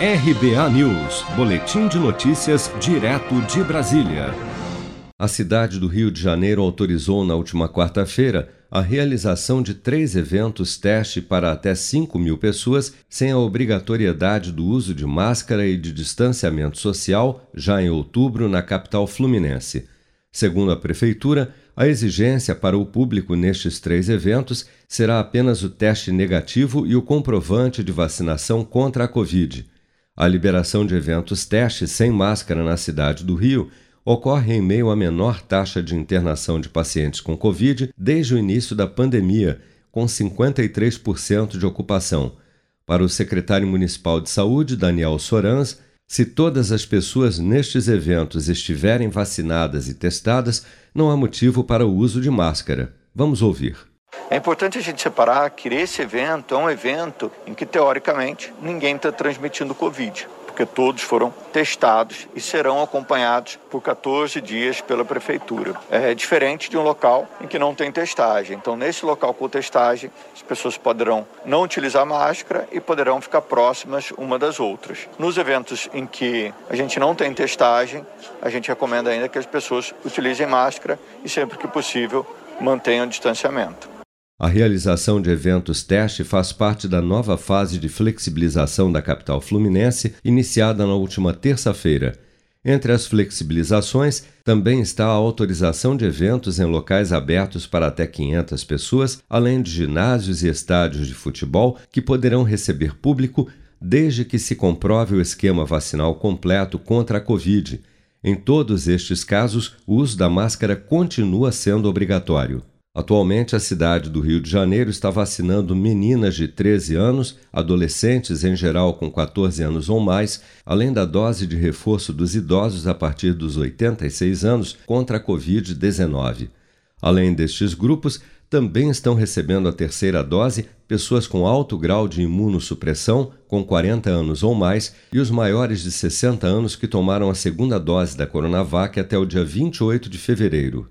RBA News, Boletim de Notícias, direto de Brasília. A cidade do Rio de Janeiro autorizou na última quarta-feira a realização de três eventos teste para até 5 mil pessoas, sem a obrigatoriedade do uso de máscara e de distanciamento social, já em outubro, na capital fluminense. Segundo a Prefeitura, a exigência para o público nestes três eventos será apenas o teste negativo e o comprovante de vacinação contra a Covid. A liberação de eventos testes sem máscara na cidade do Rio ocorre em meio à menor taxa de internação de pacientes com Covid desde o início da pandemia, com 53% de ocupação. Para o secretário municipal de saúde, Daniel Sorans, se todas as pessoas nestes eventos estiverem vacinadas e testadas, não há motivo para o uso de máscara. Vamos ouvir. É importante a gente separar que esse evento é um evento em que, teoricamente, ninguém está transmitindo Covid, porque todos foram testados e serão acompanhados por 14 dias pela prefeitura. É diferente de um local em que não tem testagem. Então, nesse local com testagem, as pessoas poderão não utilizar máscara e poderão ficar próximas uma das outras. Nos eventos em que a gente não tem testagem, a gente recomenda ainda que as pessoas utilizem máscara e, sempre que possível, mantenham o distanciamento. A realização de eventos teste faz parte da nova fase de flexibilização da capital fluminense, iniciada na última terça-feira. Entre as flexibilizações também está a autorização de eventos em locais abertos para até 500 pessoas, além de ginásios e estádios de futebol que poderão receber público desde que se comprove o esquema vacinal completo contra a Covid. Em todos estes casos, o uso da máscara continua sendo obrigatório. Atualmente, a cidade do Rio de Janeiro está vacinando meninas de 13 anos, adolescentes em geral com 14 anos ou mais, além da dose de reforço dos idosos a partir dos 86 anos contra a Covid-19. Além destes grupos, também estão recebendo a terceira dose pessoas com alto grau de imunossupressão, com 40 anos ou mais, e os maiores de 60 anos que tomaram a segunda dose da Coronavac até o dia 28 de fevereiro